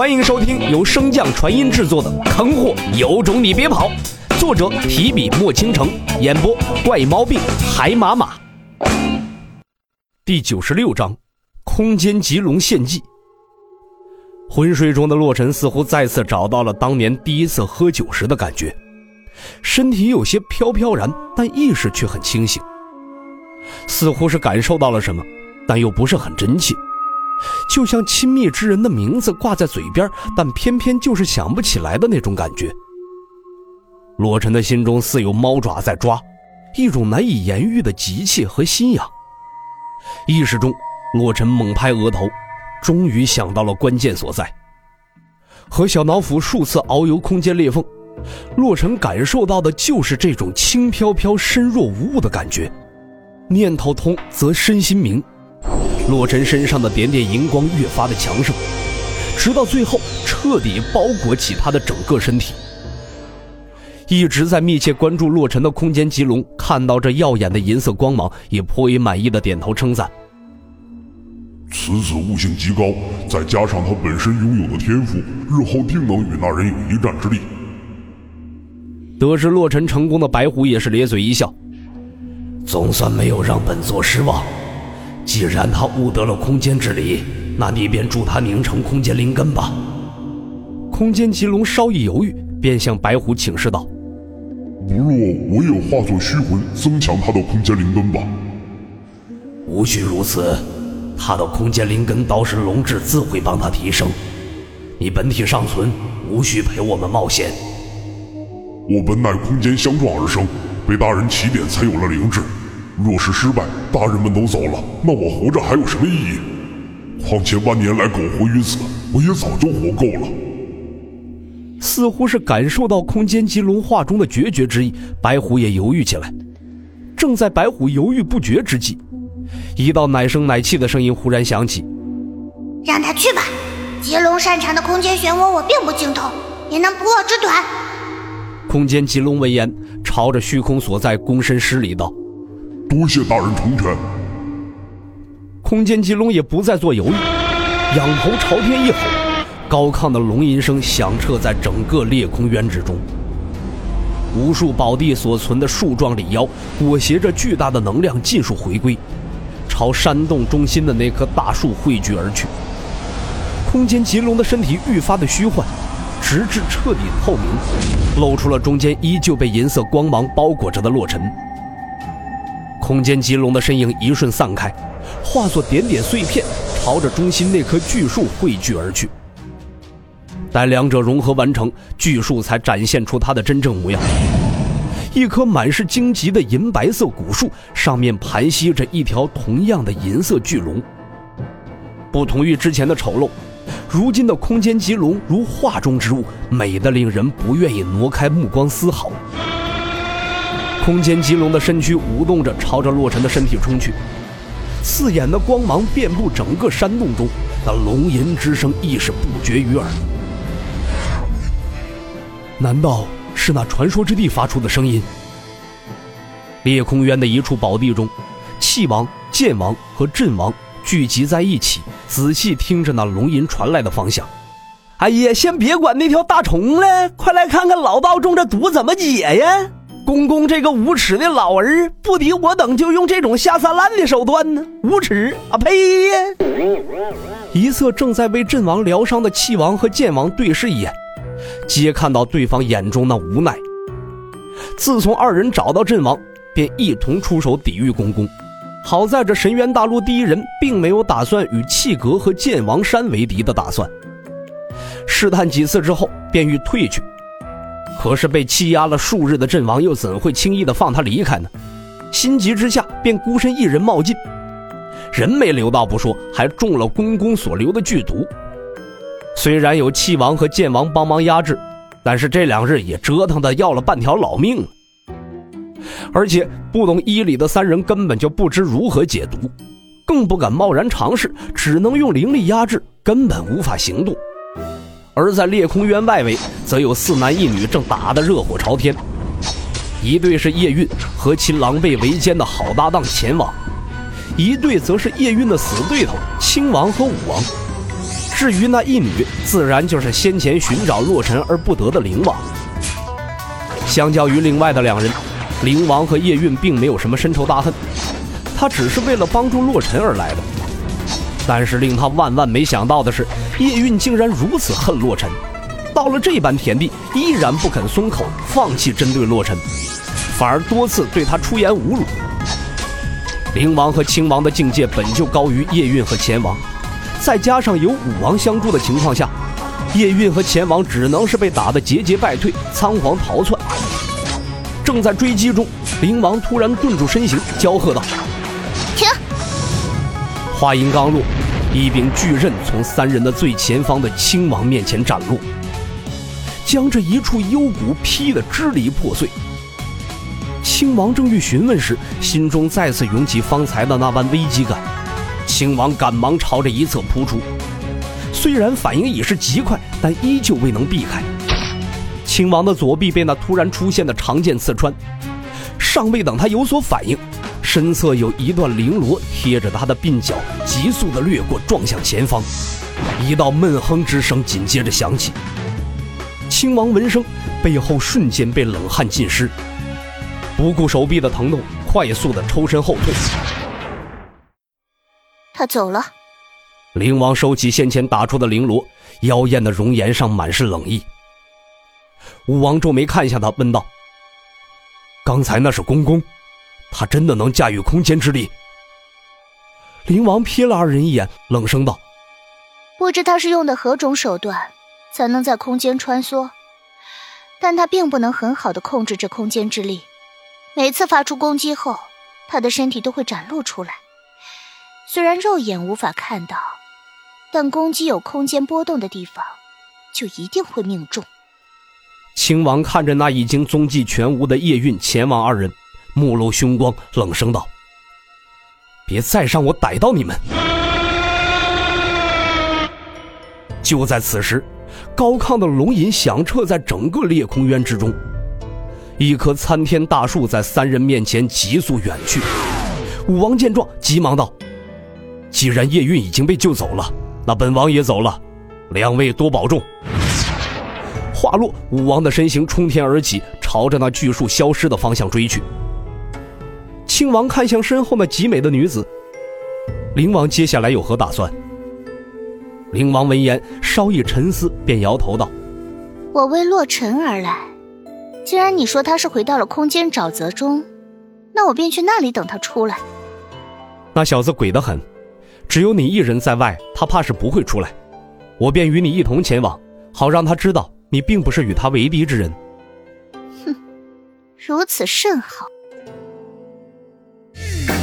欢迎收听由升降传音制作的《坑货有种你别跑》，作者提笔墨倾城，演播怪毛病海马马。第九十六章，空间棘龙献祭。昏睡中的洛尘似乎再次找到了当年第一次喝酒时的感觉，身体有些飘飘然，但意识却很清醒，似乎是感受到了什么，但又不是很真切。就像亲密之人的名字挂在嘴边，但偏偏就是想不起来的那种感觉。洛尘的心中似有猫爪在抓，一种难以言喻的急切和心痒。意识中，洛尘猛拍额头，终于想到了关键所在。和小脑斧数次遨游空间裂缝，洛尘感受到的就是这种轻飘飘、身若无物的感觉。念头通，则身心明。洛尘身上的点点荧光越发的强盛，直到最后彻底包裹起他的整个身体。一直在密切关注洛尘的空间棘龙看到这耀眼的银色光芒，也颇为满意的点头称赞：“此子悟性极高，再加上他本身拥有的天赋，日后定能与那人有一战之力。”得知洛尘成功的白虎也是咧嘴一笑：“总算没有让本座失望。”既然他悟得了空间之理，那你便助他凝成空间灵根吧。空间棘龙稍一犹豫，便向白虎请示道：“不若我也化作虚魂，增强他的空间灵根吧。”无需如此，他的空间灵根倒是龙智自会帮他提升。你本体尚存，无需陪我们冒险。我本乃空间相撞而生，被大人起点才有了灵智。若是失败，大人们都走了，那我活着还有什么意义？况且万年来苟活于此，我也早就活够了。似乎是感受到空间棘龙话中的决绝之意，白虎也犹豫起来。正在白虎犹豫不决之际，一道奶声奶气的声音忽然响起：“让他去吧，棘龙擅长的空间漩涡我并不精通，也能补我之短。”空间棘龙闻言，朝着虚空所在躬身施礼道。多谢大人成全。空间棘龙也不再做犹豫，仰头朝天一吼，高亢的龙吟声响彻在整个裂空渊之中。无数宝地所存的树状里腰裹挟着巨大的能量，尽数回归，朝山洞中心的那棵大树汇聚而去。空间棘龙的身体愈发的虚幻，直至彻底透明，露出了中间依旧被银色光芒包裹着的洛尘。空间棘龙的身影一瞬散开，化作点点碎片，朝着中心那棵巨树汇聚而去。待两者融合完成，巨树才展现出它的真正模样：一棵满是荆棘的银白色古树，上面盘膝着一条同样的银色巨龙。不同于之前的丑陋，如今的空间棘龙如画中之物，美得令人不愿意挪开目光丝毫。空间棘龙的身躯舞动着，朝着洛尘的身体冲去，刺眼的光芒遍布整个山洞中，那龙吟之声亦是不绝于耳。难道是那传说之地发出的声音？裂空渊的一处宝地中，气王、剑王和阵王聚集在一起，仔细听着那龙吟传来的方向。哎呀，先别管那条大虫了，快来看看老道中这毒怎么解呀！公公这个无耻的老儿，不敌我等就用这种下三滥的手段呢？无耻啊！呸！一侧正在为阵王疗伤的气王和剑王对视一眼，皆看到对方眼中那无奈。自从二人找到阵王，便一同出手抵御公公。好在这神渊大陆第一人并没有打算与气阁和剑王山为敌的打算。试探几次之后，便欲退去。可是被欺压了数日的阵王又怎会轻易的放他离开呢？心急之下，便孤身一人冒进，人没留到不说，还中了公公所留的剧毒。虽然有气王和剑王帮忙压制，但是这两日也折腾的要了半条老命了。而且不懂医理的三人根本就不知如何解毒，更不敢贸然尝试，只能用灵力压制，根本无法行动。而在裂空渊外围，则有四男一女正打得热火朝天。一队是叶韵和其狼狈为奸的好搭档钱王，一队则是叶韵的死对头青王和武王。至于那一女，自然就是先前寻找洛尘而不得的灵王。相较于另外的两人，灵王和叶韵并没有什么深仇大恨，他只是为了帮助洛尘而来的。但是令他万万没想到的是，叶韵竟然如此恨洛尘，到了这般田地，依然不肯松口，放弃针对洛尘，反而多次对他出言侮辱。灵王和青王的境界本就高于叶韵和钱王，再加上有武王相助的情况下，叶韵和钱王只能是被打得节节败退，仓皇逃窜。正在追击中，灵王突然顿住身形，娇喝道：“！”话音刚落，一柄巨刃从三人的最前方的亲王面前斩落，将这一处幽谷劈得支离破碎。亲王正欲询问时，心中再次涌起方才的那般危机感。亲王赶忙朝着一侧扑出，虽然反应已是极快，但依旧未能避开。亲王的左臂被那突然出现的长剑刺穿，尚未等他有所反应，身侧有一段绫罗贴着他的鬓角，急速的掠过，撞向前方。一道闷哼之声紧接着响起。青王闻声，背后瞬间被冷汗浸湿。不顾手臂的疼痛，快速的抽身后退。他走了。灵王收起先前打出的绫罗，妖艳的容颜上满是冷意。武王皱眉看向他，问道：“刚才那是公公，他真的能驾驭空间之力？”灵王瞥了二人一眼，冷声道：“不知他是用的何种手段，才能在空间穿梭，但他并不能很好的控制这空间之力。”每次发出攻击后，他的身体都会展露出来。虽然肉眼无法看到，但攻击有空间波动的地方，就一定会命中。青王看着那已经踪迹全无的叶韵、前往二人，目露凶光，冷声道：“别再让我逮到你们！”就在此时，高亢的龙吟响彻在整个裂空渊之中。一棵参天大树在三人面前急速远去，武王见状，急忙道：“既然叶韵已经被救走了，那本王也走了，两位多保重。”话落，武王的身形冲天而起，朝着那巨树消失的方向追去。青王看向身后那极美的女子，灵王接下来有何打算？灵王闻言稍一沉思，便摇头道：“我为洛尘而来。”既然你说他是回到了空间沼泽中，那我便去那里等他出来。那小子鬼得很，只有你一人在外，他怕是不会出来。我便与你一同前往，好让他知道你并不是与他为敌之人。哼，如此甚好。